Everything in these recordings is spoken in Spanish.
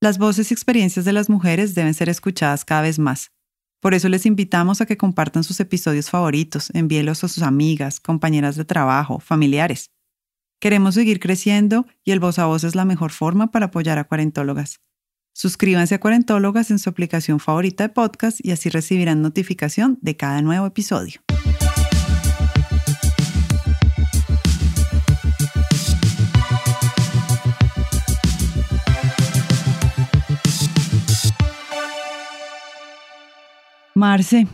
Las voces y experiencias de las mujeres deben ser escuchadas cada vez más. Por eso les invitamos a que compartan sus episodios favoritos, envíelos a sus amigas, compañeras de trabajo, familiares. Queremos seguir creciendo y el voz a voz es la mejor forma para apoyar a cuarentólogas. Suscríbanse a Cuarentólogas en su aplicación favorita de podcast y así recibirán notificación de cada nuevo episodio. Marce,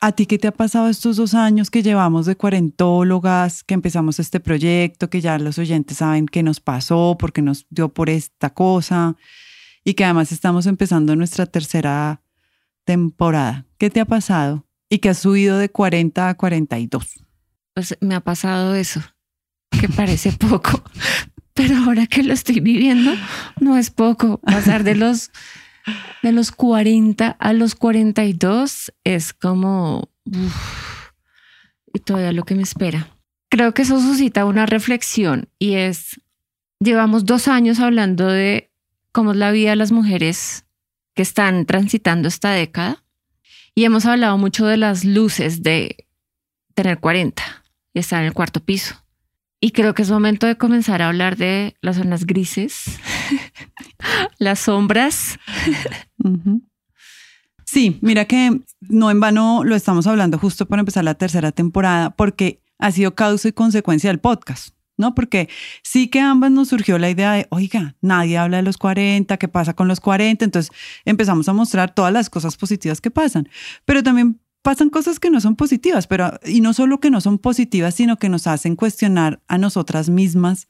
¿a ti qué te ha pasado estos dos años que llevamos de cuarentólogas, que empezamos este proyecto, que ya los oyentes saben qué nos pasó, porque nos dio por esta cosa? y que además estamos empezando nuestra tercera temporada. ¿Qué te ha pasado? Y que has subido de 40 a 42. Pues me ha pasado eso, que parece poco, pero ahora que lo estoy viviendo, no es poco. Pasar de los, de los 40 a los 42 es como... y todavía lo que me espera. Creo que eso suscita una reflexión y es, llevamos dos años hablando de cómo es la vida de las mujeres que están transitando esta década. Y hemos hablado mucho de las luces de tener 40 y estar en el cuarto piso. Y creo que es momento de comenzar a hablar de las zonas grises, las sombras. Sí, mira que no en vano lo estamos hablando justo para empezar la tercera temporada, porque ha sido causa y consecuencia del podcast. ¿no? Porque sí que ambas nos surgió la idea de, oiga, nadie habla de los 40, ¿qué pasa con los 40? Entonces empezamos a mostrar todas las cosas positivas que pasan, pero también pasan cosas que no son positivas, pero y no solo que no son positivas, sino que nos hacen cuestionar a nosotras mismas,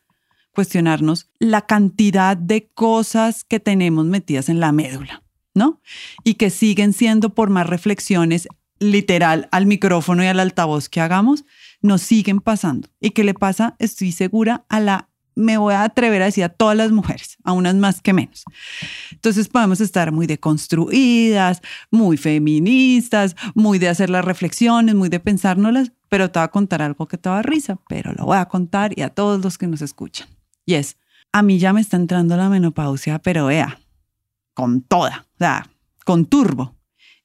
cuestionarnos la cantidad de cosas que tenemos metidas en la médula, ¿no? Y que siguen siendo por más reflexiones literal al micrófono y al altavoz que hagamos, nos siguen pasando. ¿Y qué le pasa? Estoy segura a la, me voy a atrever a decir a todas las mujeres, a unas más que menos. Entonces podemos estar muy deconstruidas, muy feministas, muy de hacer las reflexiones, muy de pensárnoslas, pero te voy a contar algo que te va a risa, pero lo voy a contar y a todos los que nos escuchan. Y es, a mí ya me está entrando la menopausia, pero vea, con toda, o sea, con turbo.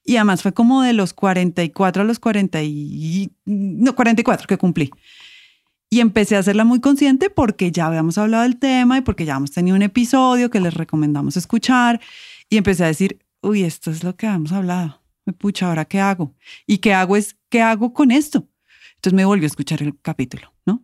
Y además fue como de los 44 a los 40 y, no, 44 que cumplí. Y empecé a hacerla muy consciente porque ya habíamos hablado del tema y porque ya hemos tenido un episodio que les recomendamos escuchar. Y empecé a decir, uy, esto es lo que habíamos hablado. Me pucha, ¿ahora qué hago? Y qué hago es, ¿qué hago con esto? Entonces me volvió a escuchar el capítulo, ¿no?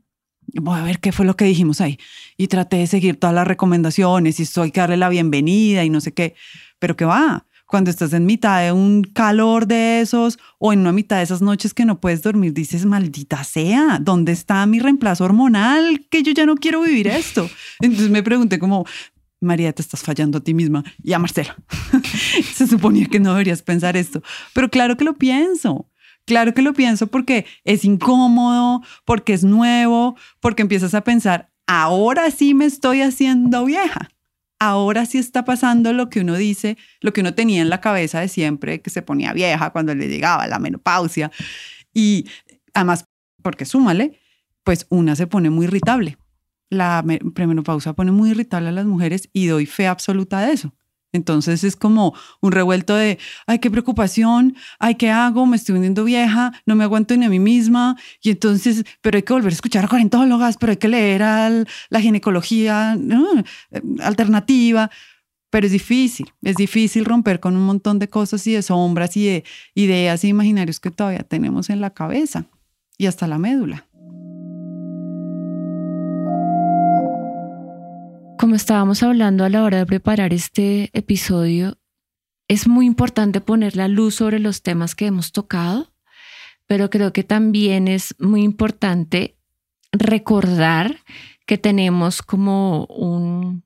Voy a ver qué fue lo que dijimos ahí. Y traté de seguir todas las recomendaciones y estoy que darle la bienvenida y no sé qué. Pero qué va, cuando estás en mitad de un calor de esos o en una mitad de esas noches que no puedes dormir, dices, maldita sea, ¿dónde está mi reemplazo hormonal? Que yo ya no quiero vivir esto. Entonces me pregunté como, María, te estás fallando a ti misma y a Marcela. Se suponía que no deberías pensar esto, pero claro que lo pienso. Claro que lo pienso porque es incómodo, porque es nuevo, porque empiezas a pensar, ahora sí me estoy haciendo vieja ahora sí está pasando lo que uno dice, lo que uno tenía en la cabeza de siempre, que se ponía vieja cuando le llegaba la menopausia. Y además, porque súmale, pues una se pone muy irritable. La premenopausia pone muy irritable a las mujeres y doy fe absoluta de eso. Entonces es como un revuelto de, ay, qué preocupación, ay, ¿qué hago? Me estoy hundiendo vieja, no me aguanto ni a mí misma. Y entonces, pero hay que volver a escuchar a cuarentólogas, pero hay que leer a la ginecología alternativa. Pero es difícil, es difícil romper con un montón de cosas y de sombras y de ideas e imaginarios que todavía tenemos en la cabeza y hasta la médula. Como estábamos hablando a la hora de preparar este episodio, es muy importante poner la luz sobre los temas que hemos tocado, pero creo que también es muy importante recordar que tenemos como un,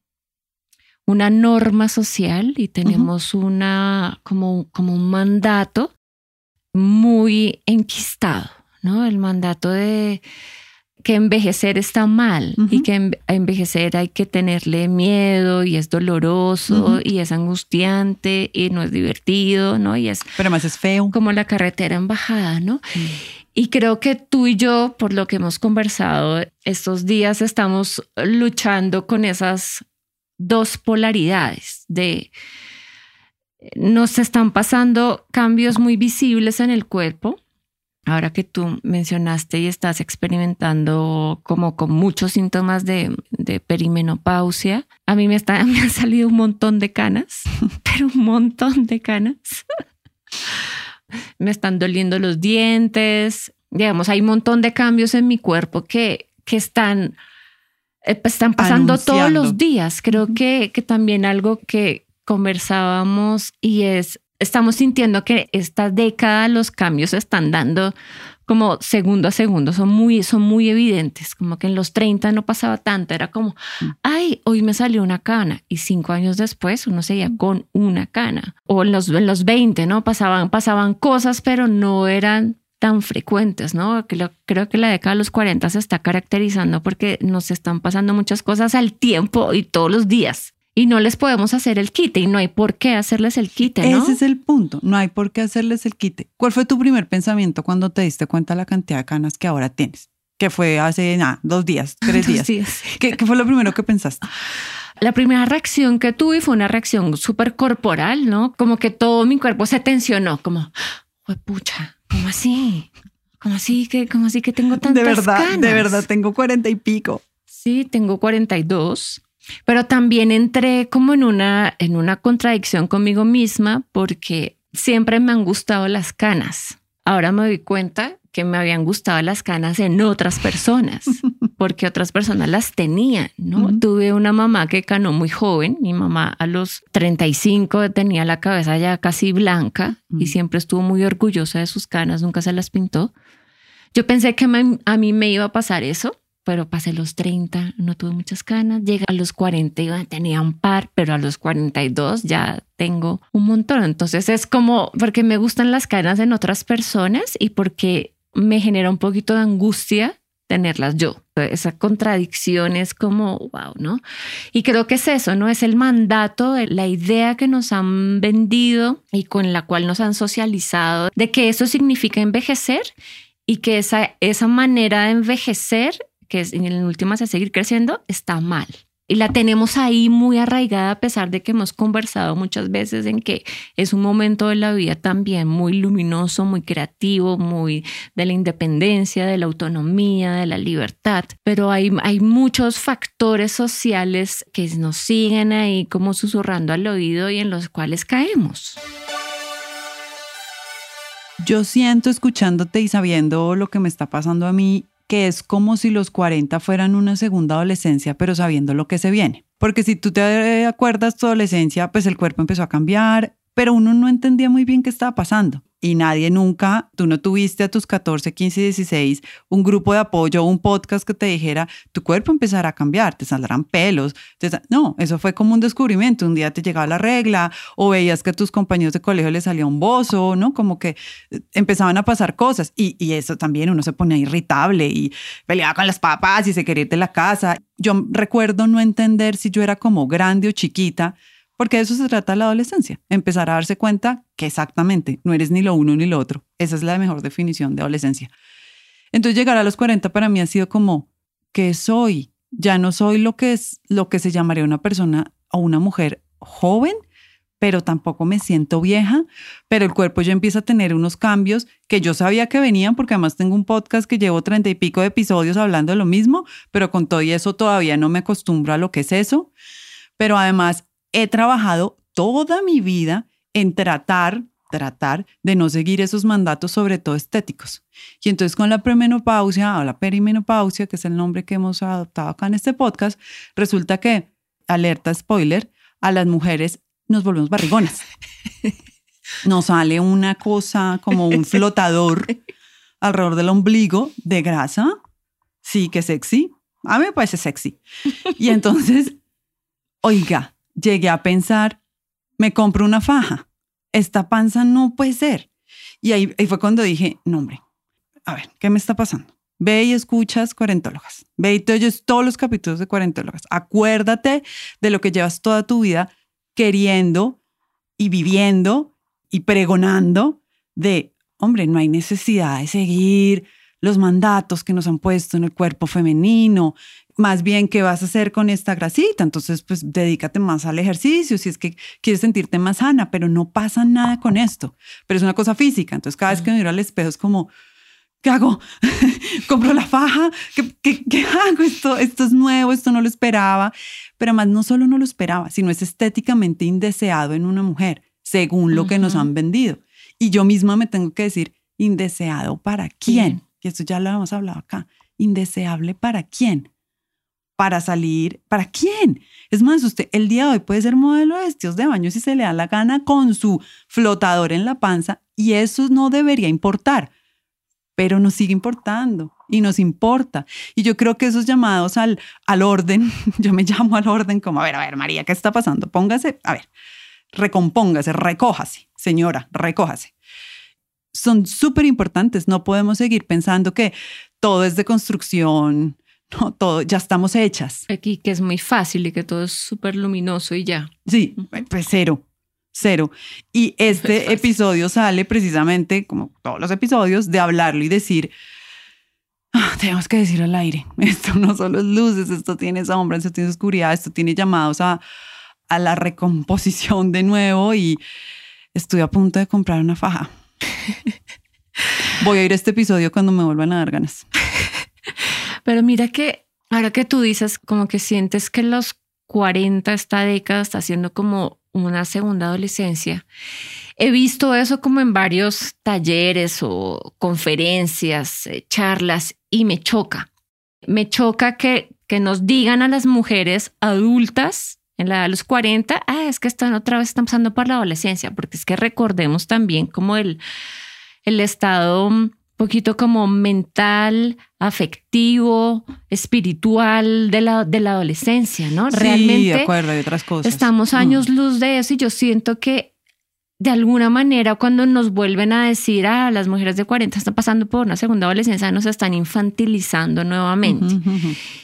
una norma social y tenemos una, como, como un mandato muy enquistado, ¿no? El mandato de que envejecer está mal y que envejecer hay que tenerle miedo y es doloroso y es angustiante y no es divertido, ¿no? Y es... Pero más es feo. Como la carretera en bajada, ¿no? Y creo que tú y yo, por lo que hemos conversado estos días, estamos luchando con esas dos polaridades de nos están pasando cambios muy visibles en el cuerpo. Ahora que tú mencionaste y estás experimentando como con muchos síntomas de, perimenopausia, a mí me, está, me han salido un montón de canas, pero un montón de canas. me están doliendo los dientes, digamos, hay un montón de cambios en mi cuerpo que, que están, eh, pues, están pasando todos los días. Creo que, que también algo que, conversábamos y es, estamos sintiendo que esta década los cambios se están dando como segundo a segundo, son muy, son muy evidentes, como que en los 30 no pasaba tanto, era como, mm. ay, hoy me salió una cana y cinco años después uno seguía con una cana, o en los, en los 20, ¿no? Pasaban, pasaban cosas, pero no eran tan frecuentes, ¿no? Creo que la década de los 40 se está caracterizando porque nos están pasando muchas cosas al tiempo y todos los días y no les podemos hacer el quite y no hay por qué hacerles el quite, ¿no? Ese es el punto, no hay por qué hacerles el quite. ¿Cuál fue tu primer pensamiento cuando te diste cuenta de la cantidad de canas que ahora tienes? Que fue hace nada, dos días, tres días. ¿Qué, fue lo primero que pensaste? La primera reacción que tuve fue una reacción súper corporal, ¿no? Como que todo mi cuerpo se tensionó, como, pucha, ¿cómo así? ¿Cómo así que, cómo así que tengo tantas De verdad, canas? de verdad, tengo cuarenta y pico. Sí, tengo cuarenta y dos. Pero también entré como en una, en una contradicción conmigo misma porque siempre me han gustado las canas. Ahora me doy cuenta que me habían gustado las canas en otras personas, porque otras personas las tenían, ¿no? Tuve una mamá que canó muy joven, mi mamá a los 35 tenía la cabeza ya casi blanca y siempre estuvo muy orgullosa de sus canas, nunca se las pintó. Yo pensé que a mí me iba a pasar eso, pero pasé los 30, no tuve muchas canas. Llegué a los 40 y tenía un par, pero a los 42 ya tengo un montón. Entonces es como porque me gustan las canas en otras personas y porque me genera un poquito de angustia tenerlas yo. Esa contradicción es como, wow, ¿no? Y creo que es eso, ¿no? Es el mandato, la idea que nos han vendido y con la cual nos han socializado de que eso significa envejecer y que esa, esa manera de envejecer que es, en últimas es seguir creciendo, está mal. Y la tenemos ahí muy arraigada a pesar de que hemos conversado muchas veces en que es un momento de la vida también muy luminoso, muy creativo, muy de la independencia, de la autonomía, de la libertad. Pero hay, hay muchos factores sociales que nos siguen ahí como susurrando al oído y en los cuales caemos. Yo siento escuchándote y sabiendo lo que me está pasando a mí que es como si los 40 fueran una segunda adolescencia, pero sabiendo lo que se viene. Porque si tú te acuerdas tu adolescencia, pues el cuerpo empezó a cambiar, pero uno no entendía muy bien qué estaba pasando y nadie nunca, tú no tuviste a tus 14, 15, 16 un grupo de apoyo, un podcast que te dijera, tu cuerpo empezará a cambiar, te saldrán pelos. no, eso fue como un descubrimiento. Un día te llegaba la regla o veías que a tus compañeros de colegio les salía un bozo, ¿no? Como que eh, empezaban a pasar cosas y, y eso también uno se ponía irritable y peleaba con las papás y se quería ir de la casa. Yo recuerdo no entender si yo era como grande o chiquita porque de eso se trata la adolescencia, empezar a darse cuenta que exactamente no eres ni lo uno ni lo otro. Esa es la mejor definición de adolescencia. Entonces llegar a los 40 para mí ha sido como, ¿qué soy? Ya no soy lo que es lo que se llamaría una persona o una mujer joven, pero tampoco me siento vieja, pero el cuerpo ya empieza a tener unos cambios que yo sabía que venían porque además tengo un podcast que llevo treinta y pico de episodios hablando de lo mismo, pero con todo y eso todavía no me acostumbro a lo que es eso. Pero además he trabajado toda mi vida en tratar, tratar de no seguir esos mandatos, sobre todo estéticos. Y entonces con la premenopausia o la perimenopausia, que es el nombre que hemos adoptado acá en este podcast, resulta que, alerta spoiler, a las mujeres nos volvemos barrigonas. Nos sale una cosa como un flotador alrededor del ombligo de grasa. Sí, que sexy. A mí me parece sexy. Y entonces, oiga, llegué a pensar, me compro una faja, esta panza no puede ser. Y ahí, fue cuando dije, no hombre, a ver, ¿qué me está pasando? Ve y escuchas Cuarentólogas. Ve y te oyes todos los capítulos de Cuarentólogas. Acuérdate de lo que llevas toda tu vida queriendo y viviendo y pregonando de, hombre, no hay necesidad de seguir los mandatos que nos han puesto en el cuerpo femenino, más bien qué vas a hacer con esta grasita. Entonces, pues dedícate más al ejercicio si es que quieres sentirte más sana, pero no pasa nada con esto. Pero es una cosa física. Entonces, cada vez que me miro al espejo es como, ¿qué hago? ¿Compro la faja? ¿Qué, qué, qué hago? Esto, esto es nuevo, esto no lo esperaba. Pero además, no solo no lo esperaba, sino es estéticamente indeseado en una mujer, según lo que nos han vendido. Y yo misma me tengo que decir, indeseado para quién. Y esto ya lo hemos hablado acá. Indeseable para quién para salir, ¿para quién? Es más, usted el día de hoy puede ser modelo de vestidos de baño si se le da la gana con su flotador en la panza y eso no debería importar, pero nos sigue importando y nos importa. Y yo creo que esos llamados al, al orden, yo me llamo al orden como, a ver, a ver, María, ¿qué está pasando? Póngase, a ver, recompóngase, recójase, señora, recójase. Son súper importantes, no podemos seguir pensando que todo es de construcción, no, todo, ya estamos hechas. Aquí que es muy fácil y que todo es súper luminoso y ya. Sí, pues cero, cero. Y este episodio sale precisamente, como todos los episodios, de hablarlo y decir, ah, tenemos que decir al aire, esto no solo es luces, esto tiene sombras, esto tiene oscuridad, esto tiene llamados a, a la recomposición de nuevo y estoy a punto de comprar una faja. Voy a ir a este episodio cuando me vuelvan a dar ganas. Pero mira que ahora que tú dices, como que sientes que los 40, esta década está siendo como una segunda adolescencia. He visto eso como en varios talleres o conferencias, eh, charlas, y me choca. Me choca que, que nos digan a las mujeres adultas en la de los 40, ah, es que están otra vez están pasando por la adolescencia, porque es que recordemos también como el, el estado poquito como mental, afectivo, espiritual de la, de la adolescencia, ¿no? Sí, Realmente. de acuerdo, hay otras cosas. Estamos mm. años luz de eso y yo siento que de alguna manera cuando nos vuelven a decir, ah, las mujeres de 40 están pasando por una segunda adolescencia, nos están infantilizando nuevamente.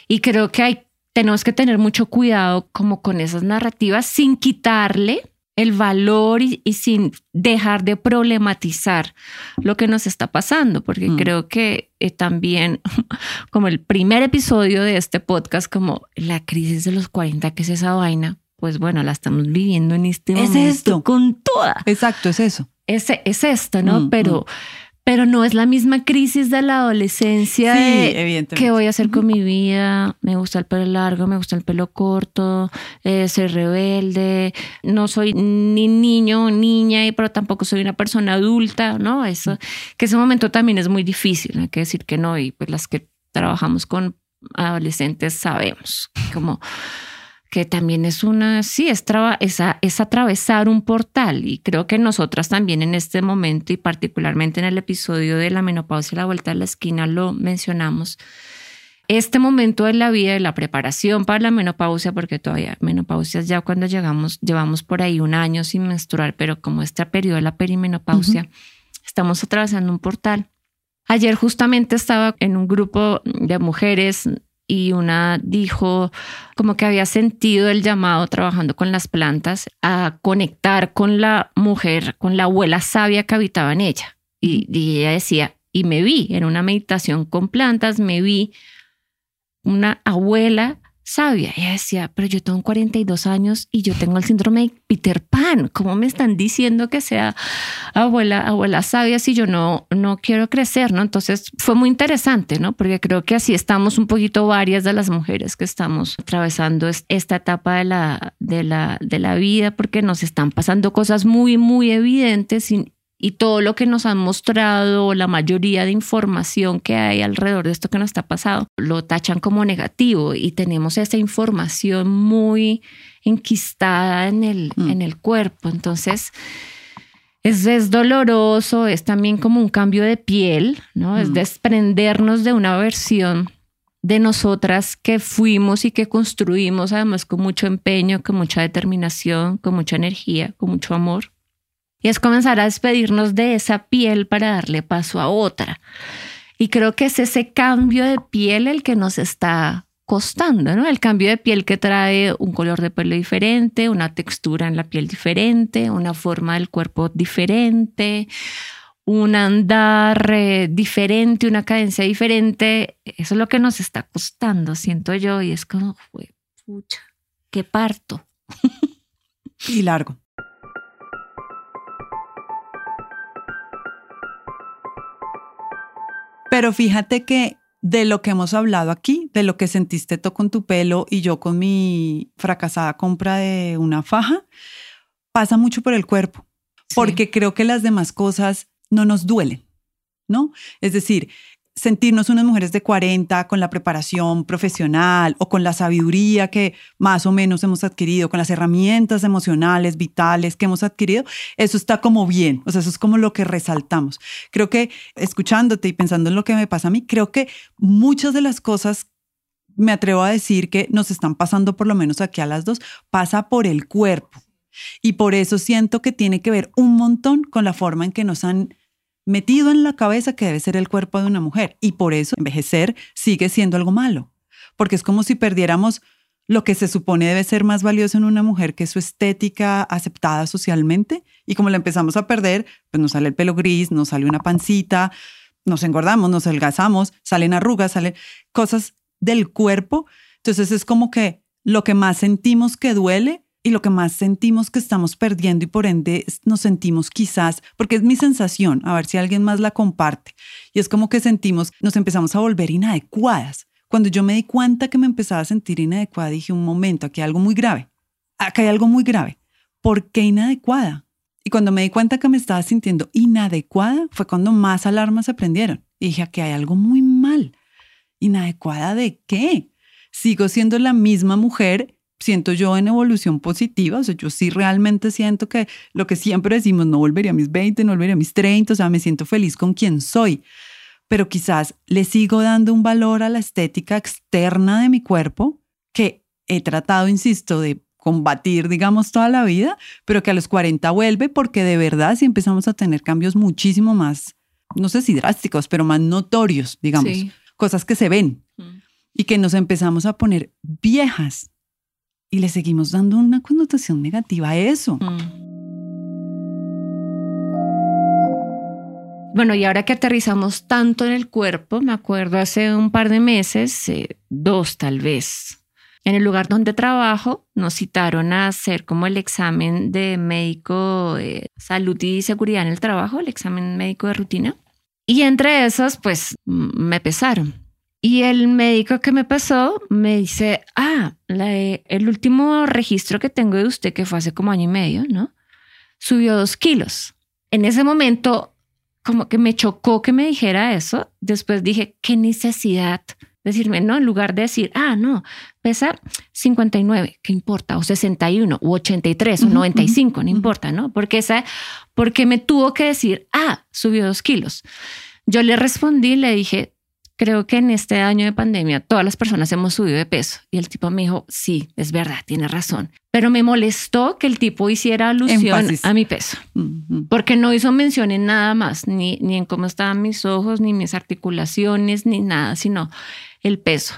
Y creo que hay, tenemos que tener mucho cuidado como con esas narrativas sin quitarle el valor y, sin dejar de problematizar lo que nos está pasando, porque mm. creo que eh, también, como el primer episodio de este podcast, como la crisis de los 40, que es esa vaina, pues bueno, la estamos viviendo en este momento es esto. con toda. Exacto, es eso. Es, es esto, ¿no? Mm, Pero... Mm pero no es la misma crisis de la adolescencia. Sí, evidentemente. ¿Qué voy a hacer con mi vida? Me gusta el pelo largo, me gusta el pelo corto, eh, soy rebelde, no soy ni niño, niña, pero tampoco soy una persona adulta, ¿no? Eso, que ese momento también es muy difícil, hay que decir que no, y pues las que trabajamos con adolescentes sabemos, como que también es una, sí, es, es, atravesar un portal y creo que nosotras también en este momento y particularmente en el episodio de la menopausia y la vuelta a la esquina lo mencionamos. Este momento de la vida, de la preparación para la menopausia, porque todavía menopausia es ya cuando llegamos, llevamos por ahí un año sin menstruar, pero como este periodo de la perimenopausia, estamos atravesando un portal. Ayer justamente estaba en un grupo de mujeres y una dijo como que había sentido el llamado trabajando con las plantas a conectar con la mujer, con la abuela sabia que habitaba en ella. Y, y ella decía, y me vi en una meditación con plantas, me vi una abuela sabia. Ella decía, pero yo tengo 42 años y yo tengo el síndrome de Peter Pan. ¿Cómo me están diciendo que sea abuela, abuela sabia si yo no, no quiero crecer? ¿no? Entonces fue muy interesante, ¿no? Porque creo que así estamos un poquito varias de las mujeres que estamos atravesando esta etapa de la, de la, de la vida porque nos están pasando cosas muy, muy evidentes y, y todo lo que nos han mostrado, la mayoría de información que hay alrededor de esto que nos está pasando, lo tachan como negativo y tenemos esa información muy enquistada en el, mm. en el cuerpo. Entonces, es, es, doloroso, es también como un cambio de piel, ¿no? Es mm. desprendernos de una versión de nosotras que fuimos y que construimos, además con mucho empeño, con mucha determinación, con mucha energía, con mucho amor y es comenzar a despedirnos de esa piel para darle paso a otra. Y creo que es ese cambio de piel el que nos está costando, ¿no? El cambio de piel que trae un color de pelo diferente, una textura en la piel diferente, una forma del cuerpo diferente, un andar eh, diferente, una cadencia diferente. Eso es lo que nos está costando, siento yo, y es como, pucha, qué parto. y largo. Pero fíjate que de lo que hemos hablado aquí, de lo que sentiste tú con tu pelo y yo con mi fracasada compra de una faja, pasa mucho por el cuerpo, porque creo que las demás cosas no nos duelen, ¿no? Es decir, sentirnos unas mujeres de 40 con la preparación profesional o con la sabiduría que más o menos hemos adquirido, con las herramientas emocionales, vitales que hemos adquirido, eso está como bien, o sea, eso es como lo que resaltamos. Creo que escuchándote y pensando en lo que me pasa a mí, creo que muchas de las cosas me atrevo a decir que nos están pasando por lo menos aquí a las dos, pasa por el cuerpo. Y por eso siento que tiene que ver un montón con la forma en que nos han metido en la cabeza que debe ser el cuerpo de una mujer. Y por eso envejecer sigue siendo algo malo. Porque es como si perdiéramos lo que se supone debe ser más valioso en una mujer, que es su estética aceptada socialmente. Y como la empezamos a perder, pues nos sale el pelo gris, nos sale una pancita, nos engordamos, nos adelgazamos, salen arrugas, salen cosas del cuerpo. Entonces es como que lo que más sentimos que duele y lo que más sentimos que estamos perdiendo y por ende nos sentimos quizás, porque es mi sensación, a ver si alguien más la comparte, y es como que sentimos, nos empezamos a volver inadecuadas. Cuando yo me di cuenta que me empezaba a sentir inadecuada, dije, un momento, aquí hay algo muy grave, acá hay algo muy grave. ¿Por qué inadecuada? Y cuando me di cuenta que me estaba sintiendo inadecuada, fue cuando más alarmas se prendieron. Y dije, aquí hay algo muy mal. ¿Inadecuada de qué? Sigo siendo la misma mujer siento yo en evolución positiva, o sea, yo sí realmente siento que lo que siempre decimos, no volvería a mis 20, no volvería a mis 30, o sea, me siento feliz con quien soy, pero quizás le sigo dando un valor a la estética externa de mi cuerpo que he tratado, insisto, de combatir, digamos, toda la vida, pero que a los 40 vuelve porque de verdad sí empezamos a tener cambios muchísimo más, no sé si drásticos, pero más notorios, digamos, cosas que se ven y que nos empezamos a poner viejas y le seguimos dando una connotación negativa a eso. Mm. Bueno, y ahora que aterrizamos tanto en el cuerpo, me acuerdo hace un par de meses, eh, dos tal vez, en el lugar donde trabajo, nos citaron a hacer como el examen de médico de salud y seguridad en el trabajo, el examen médico de rutina. Y entre esos, pues me pesaron. Y el médico que me pasó me dice, ah, el último registro que tengo de usted, que fue hace como año y medio, ¿no? Subió dos kilos. En ese momento, como que me chocó que me dijera eso. Después dije, qué necesidad decirme, no, en lugar de decir, ah, no, pesa 59, ¿qué importa? O 61, o 83, o 95, no importa, ¿no? Porque esa, porque me tuvo que decir, ah, subió dos kilos. Yo le respondí, le dije, creo que en este año de pandemia todas las personas hemos subido de peso. Y el tipo me dijo, sí, es verdad, tiene razón. Pero me molestó que el tipo hiciera alusión a mi peso, porque no hizo mención en nada más, ni, ni en cómo estaban mis ojos, ni mis articulaciones, ni nada, sino el peso.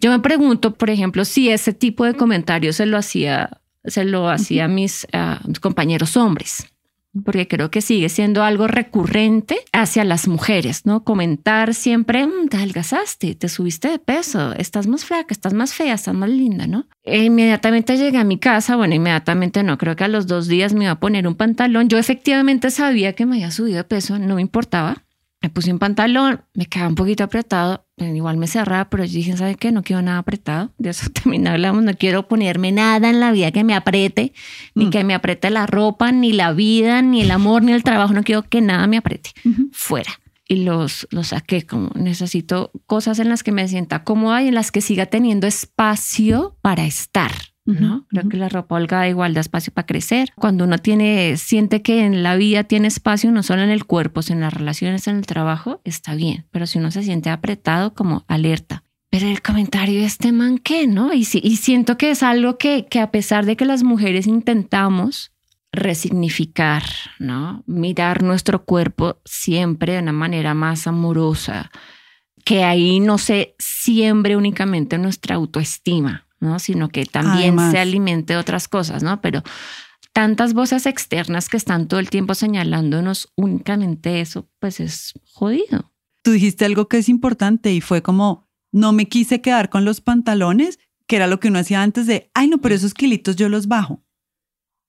Yo me pregunto, por ejemplo, si ese tipo de comentarios se lo hacía, se lo hacía mis, a mis compañeros hombres porque creo que sigue siendo algo recurrente hacia las mujeres, ¿no? Comentar siempre, mm, te adelgazaste, te subiste de peso, estás más flaca, estás más fea, estás más linda, ¿no? E inmediatamente llegué a mi casa, bueno, inmediatamente no, creo que a los dos días me iba a poner un pantalón. Yo efectivamente sabía que me había subido de peso, no me importaba. Me puse un pantalón, me quedaba un poquito apretado, igual me cerraba, pero yo dije, ¿sabe qué? No quiero nada apretado. De eso también hablamos, no quiero ponerme nada en la vida que me apriete, ni mm. que me apriete la ropa, ni la vida, ni el amor, ni el trabajo. No quiero que nada me apriete. Fuera. Y los, los saqué como necesito cosas en las que me sienta cómoda y en las que siga teniendo espacio para estar. ¿No? Creo que la ropa holgada igual da espacio para crecer. Cuando uno tiene, siente que en la vida tiene espacio, no solo en el cuerpo, sino en las relaciones, en el trabajo, está bien. Pero si uno se siente apretado, como alerta. Pero el comentario de este man, ¿qué? ¿No? Y, y siento que es algo que, que a pesar de que las mujeres intentamos resignificar, ¿no? Mirar nuestro cuerpo siempre de una manera más amorosa, que ahí no se siembre únicamente nuestra autoestima, ¿no? Sino que también se alimente de otras cosas, ¿no? Pero tantas voces externas que están todo el tiempo señalándonos únicamente eso, pues es jodido. Tú dijiste algo que es importante y fue como, no me quise quedar con los pantalones, que era lo que uno hacía antes de, ay no, pero esos kilitos yo los bajo.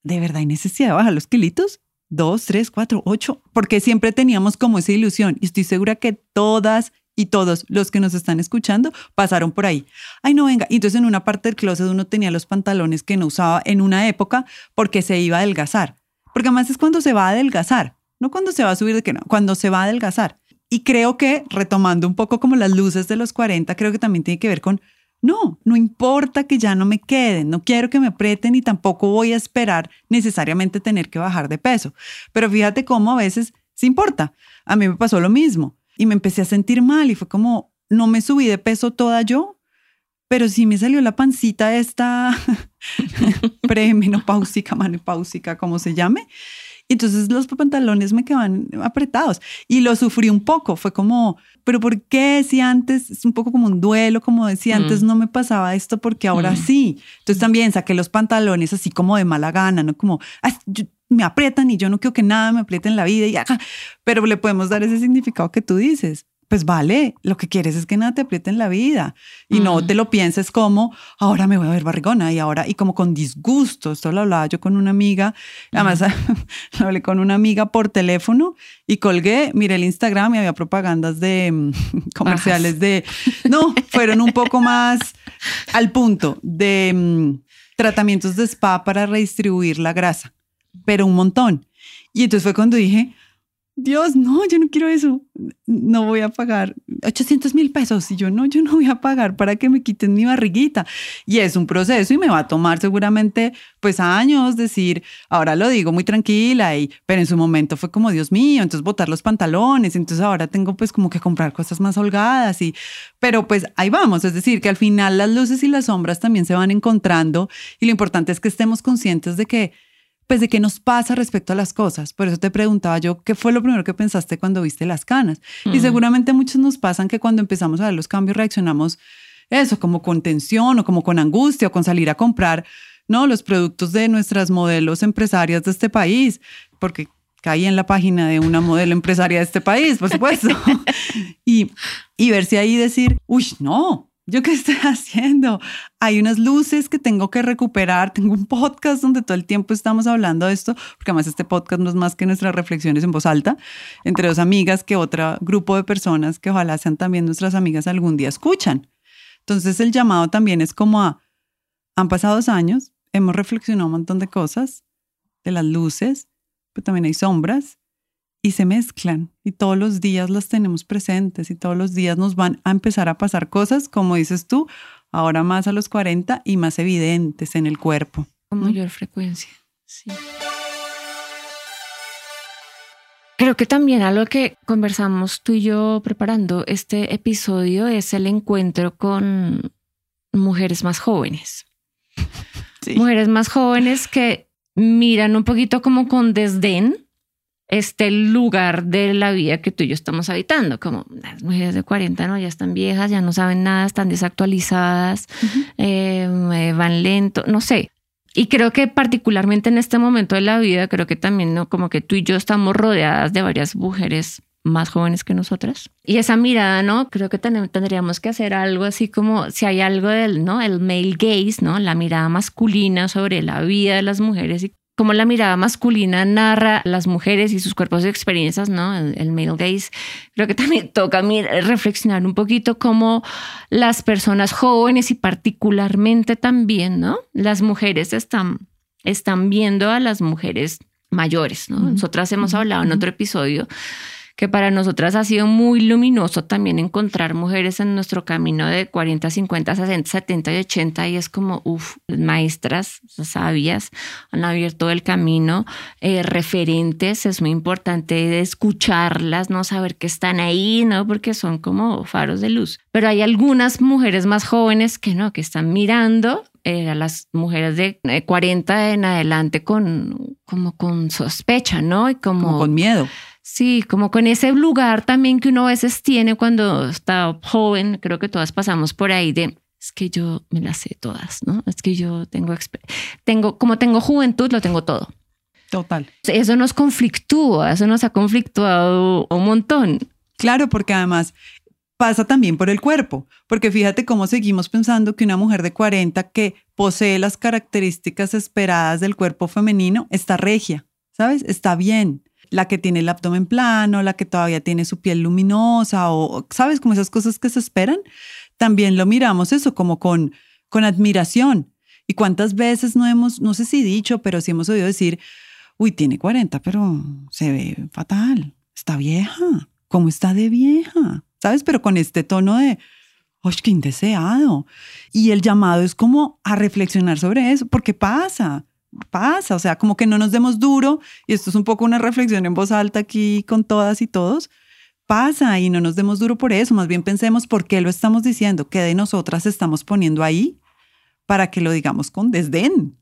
¿De verdad hay necesidad de bajar los kilitos? Dos, tres, cuatro, ocho, porque siempre teníamos como esa ilusión y estoy segura que todas y todos los que nos están escuchando pasaron por ahí. Ay, no venga. Y entonces en una parte del closet uno tenía los pantalones que no usaba en una época porque se iba a adelgazar. Porque además es cuando se va a adelgazar, no cuando se va a subir de que no, cuando se va a adelgazar. Y creo que, retomando un poco como las luces de los 40, creo que también tiene que ver con, no, no importa que ya no me queden, no quiero que me aprieten y tampoco voy a esperar necesariamente tener que bajar de peso. Pero fíjate cómo a veces sí importa. A mí me pasó lo mismo y me empecé a sentir mal y fue como, no me subí de peso toda yo, pero sí me salió la pancita esta premenopáusica, manopáusica, como se llame. Y entonces los pantalones me quedaban apretados y lo sufrí un poco. Fue como, pero ¿por qué si antes es un poco como un duelo, como decía antes no me pasaba esto porque ahora Mm. sí? Entonces también saqué los pantalones así como de mala gana, ¿no? Como, "Ay, yo- me aprietan y yo no quiero que nada me apriete en la vida y ajá. Pero le podemos dar ese significado que tú dices. Pues vale, lo que quieres es que nada te apriete en la vida y no te lo pienses como ahora me voy a ver barrigona y ahora y como con disgusto. Esto lo hablaba yo con una amiga, además lo hablé con una amiga por teléfono y colgué, miré el Instagram y había propagandas de mm, comerciales de no, fueron un poco más al punto de mm, tratamientos de spa para redistribuir la grasa, pero un montón. Y entonces fue cuando dije, Dios, no, yo no quiero eso. No voy a pagar 800 mil pesos. Y yo, no, yo no voy a pagar para que me quiten mi barriguita. Y es un proceso y me va a tomar seguramente pues años decir, ahora lo digo muy tranquila, y, pero en su momento fue como, Dios mío, entonces botar los pantalones. Entonces ahora tengo pues como que comprar cosas más holgadas. Y, pero pues ahí vamos. Es decir, que al final las luces y las sombras también se van encontrando. Y lo importante es que estemos conscientes de que pues de qué nos pasa respecto a las cosas. Por eso te preguntaba yo, ¿qué fue lo primero que pensaste cuando viste las canas? Y seguramente muchos nos pasan que cuando empezamos a ver los cambios reaccionamos eso, como con tensión o como con angustia o con salir a comprar, ¿no? Los productos de nuestras modelos empresarias de este país, porque caí en la página de una modelo empresaria de este país, por supuesto. y, y verse ahí y decir, uy, no, ¿Yo qué estoy haciendo? Hay unas luces que tengo que recuperar. Tengo un podcast donde todo el tiempo estamos hablando de esto, porque además este podcast no es más que nuestras reflexiones en voz alta entre dos amigas que otro grupo de personas que ojalá sean también nuestras amigas algún día escuchan. Entonces el llamado también es como a, han pasado dos años, hemos reflexionado un montón de cosas, de las luces, pero también hay sombras y se mezclan y todos los días las tenemos presentes y todos los días nos van a empezar a pasar cosas, como dices tú, ahora más a los 40 y más evidentes en el cuerpo. Con mayor frecuencia. Sí. Creo que también algo que conversamos tú y yo preparando este episodio es el encuentro con mujeres más jóvenes. Sí. Mujeres más jóvenes que miran un poquito como con desdén este lugar de la vida que tú y yo estamos habitando, como las mujeres de 40, ¿no? Ya están viejas, ya no saben nada, están desactualizadas, uh -huh. eh, van lento, no sé. Y creo que particularmente en este momento de la vida, creo que también, ¿no? Como que tú y yo estamos rodeadas de varias mujeres más jóvenes que nosotras. Y esa mirada, ¿no? Creo que ten tendríamos que hacer algo así como si hay algo del, ¿no? El male gaze, ¿no? La mirada masculina sobre la vida de las mujeres y cómo la mirada masculina narra las mujeres y sus cuerpos y experiencias, ¿no? El, el male gaze. Creo que también toca reflexionar un poquito cómo las personas jóvenes y particularmente también, ¿no? Las mujeres están, están viendo a las mujeres mayores, ¿no? Nosotras hemos hablado en otro episodio que para nosotras ha sido muy luminoso también encontrar mujeres en nuestro camino de 40, 50, 60, 70 y 80 y es como, uff, maestras sabias han abierto el camino, eh, referentes, es muy importante escucharlas, no saber que están ahí, ¿no? Porque son como faros de luz. Pero hay algunas mujeres más jóvenes que no, que están mirando eh, a las mujeres de 40 en adelante con, como con sospecha, ¿no? Y como con miedo. Sí, como con ese lugar también que uno a veces tiene cuando está joven, creo que todas pasamos por ahí de es que yo me las sé todas, ¿no? Es que yo tengo, tengo, como tengo juventud, lo tengo todo. Total. Eso nos conflictúa, eso nos ha conflictuado un montón. Claro, porque además pasa también por el cuerpo, porque fíjate cómo seguimos pensando que una mujer de 40 que posee las características esperadas del cuerpo femenino está regia, ¿sabes? Está bien. La que tiene el abdomen plano, la que todavía tiene su piel luminosa o, ¿sabes? Como esas cosas que se esperan. También lo miramos eso como con, con admiración. ¿Y cuántas veces no hemos, no sé si dicho, pero sí hemos oído decir, uy, tiene 40, pero se ve fatal, está vieja, ¿cómo está de vieja? ¿Sabes? Pero con este tono de, ¡ay, qué indeseado! Y el llamado es como a reflexionar sobre eso, porque pasa, pasa, o sea, como que no nos demos duro, y esto es un poco una reflexión en voz alta aquí con todas y todos, pasa y no nos demos duro por eso, más bien pensemos por qué lo estamos diciendo, qué de nosotras estamos poniendo ahí para que lo digamos con desdén.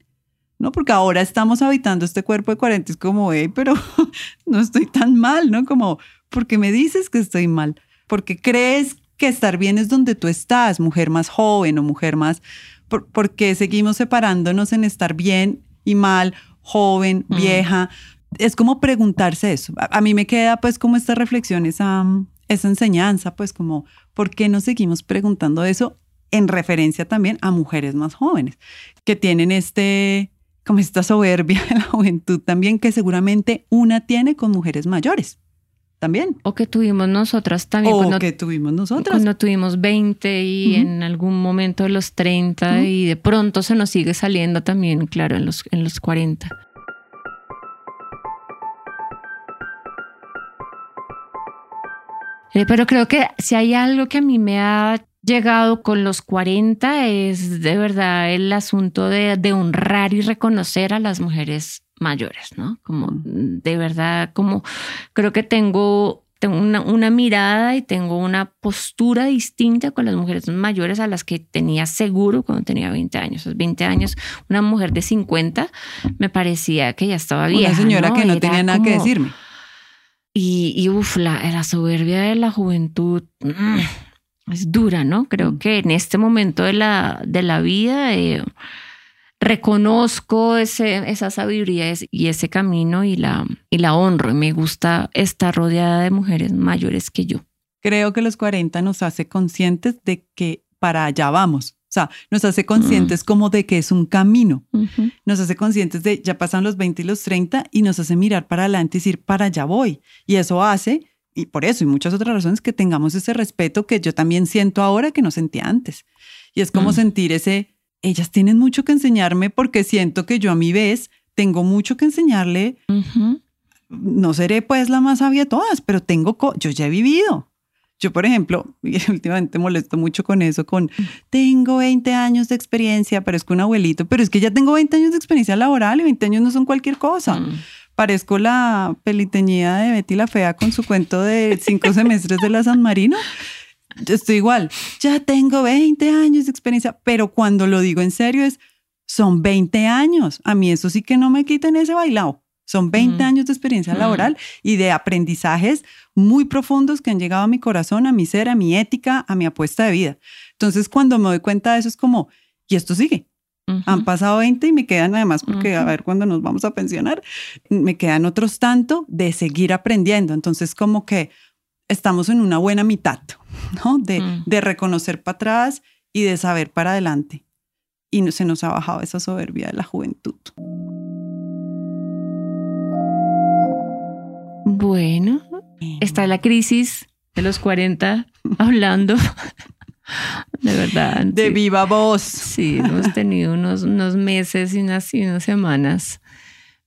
¿no? Porque ahora estamos habitando este cuerpo de 40, es como, hey, pero no estoy tan mal, ¿no? Como, ¿por qué me dices que estoy mal? Porque crees que estar bien es donde tú estás, mujer más joven o mujer más, ¿por, qué seguimos separándonos en estar bien y mal, joven, mm. vieja? Es como preguntarse eso. A, mí me queda pues como esta reflexión, esa, esa enseñanza, pues como, ¿por qué nos seguimos preguntando eso? En referencia también a mujeres más jóvenes que tienen este, como esta soberbia de la juventud también que seguramente una tiene con mujeres mayores. También. O que tuvimos nosotras también. O que tuvimos nosotras. Cuando tuvimos 20 y en algún momento los 30 y de pronto se nos sigue saliendo también, claro, en los, en los 40. Eh, pero creo que si hay algo que a mí me ha llegado con los 40 es de verdad el asunto de, honrar y reconocer a las mujeres mayores, ¿no? Como de verdad, como creo que tengo, tengo una, mirada y tengo una postura distinta con las mujeres mayores a las que tenía seguro cuando tenía 20 años. 20 años, una mujer de 50 me parecía que ya estaba vieja. Una señora que no tenía nada que decirme. Y, y uff, la, la soberbia de la juventud. Mm, es dura, ¿no? Creo que en este momento de la, de la vida eh, reconozco ese, esa sabiduría y ese camino y la, y la honro. Y me gusta estar rodeada de mujeres mayores que yo. Creo que los 40 nos hace conscientes de que para allá vamos. O sea, nos hace conscientes mm. como de que es un camino. Nos hace conscientes de ya pasan los 20 y los 30 y nos hace mirar para adelante y decir, para allá voy. Y eso hace y por eso y muchas otras razones que tengamos ese respeto que yo también siento ahora que no sentía antes. Y es como mm. sentir ese, ellas tienen mucho que enseñarme porque siento que yo a mi vez tengo mucho que enseñarle. No seré pues la más sabia de todas, pero tengo, yo ya he vivido. Yo, por ejemplo, y últimamente molesto mucho con eso, con tengo 20 años de experiencia, parezco un abuelito, pero es que ya tengo 20 años de experiencia laboral y 20 años no son cualquier cosa. Mm parezco la peliteñida de Betty la Fea con su cuento de cinco semestres de la San Marino. Estoy igual, ya tengo 20 años de experiencia, pero cuando lo digo en serio es, son 20 años. A mí eso sí que no me quiten ese bailado. Son 20 años de experiencia laboral y de aprendizajes muy profundos que han llegado a mi corazón, a mi ser, a mi ética, a mi apuesta de vida. Entonces, cuando me doy cuenta de eso, es como, y esto sigue. Han pasado 20 y me quedan además, porque a ver cuándo nos vamos a pensionar, me quedan otros tanto de seguir aprendiendo. Entonces, como que estamos en una buena mitad, ¿no? De, mm. de reconocer para atrás y de saber para adelante. Y no, se nos ha bajado esa soberbia de la juventud. Bueno, está la crisis de los 40 hablando de verdad. De viva voz. Sí, hemos tenido unos, unos meses y unas, semanas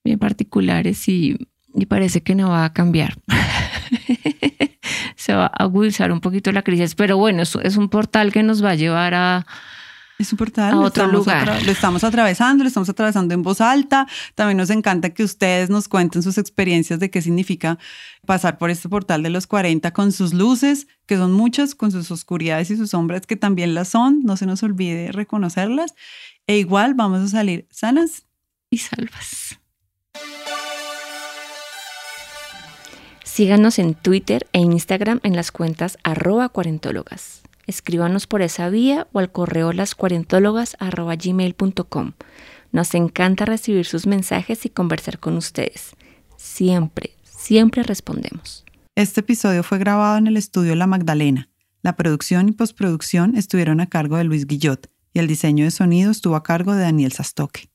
bien particulares y, parece que no va a cambiar. Se va a agudizar un poquito la crisis, pero bueno, es un portal que nos va a llevar a, es un portal. A otro lugar. lo estamos atravesando, lo estamos atravesando en voz alta. También nos encanta que ustedes nos cuenten sus experiencias de qué significa pasar por este portal de los 40 con sus luces, que son muchas, con sus oscuridades y sus sombras, que también las son. No se nos olvide reconocerlas. E igual vamos a salir sanas y salvas. Síganos en Twitter e Instagram en las cuentas arroba cuarentólogas. Escríbanos por esa vía o al correo lascuarentólogas.gmail.com. Nos encanta recibir sus mensajes y conversar con ustedes. Siempre, siempre respondemos. Este episodio fue grabado en el estudio La Magdalena. La producción y postproducción estuvieron a cargo de Luis Guillot y el diseño de sonido estuvo a cargo de Daniel Sastoque.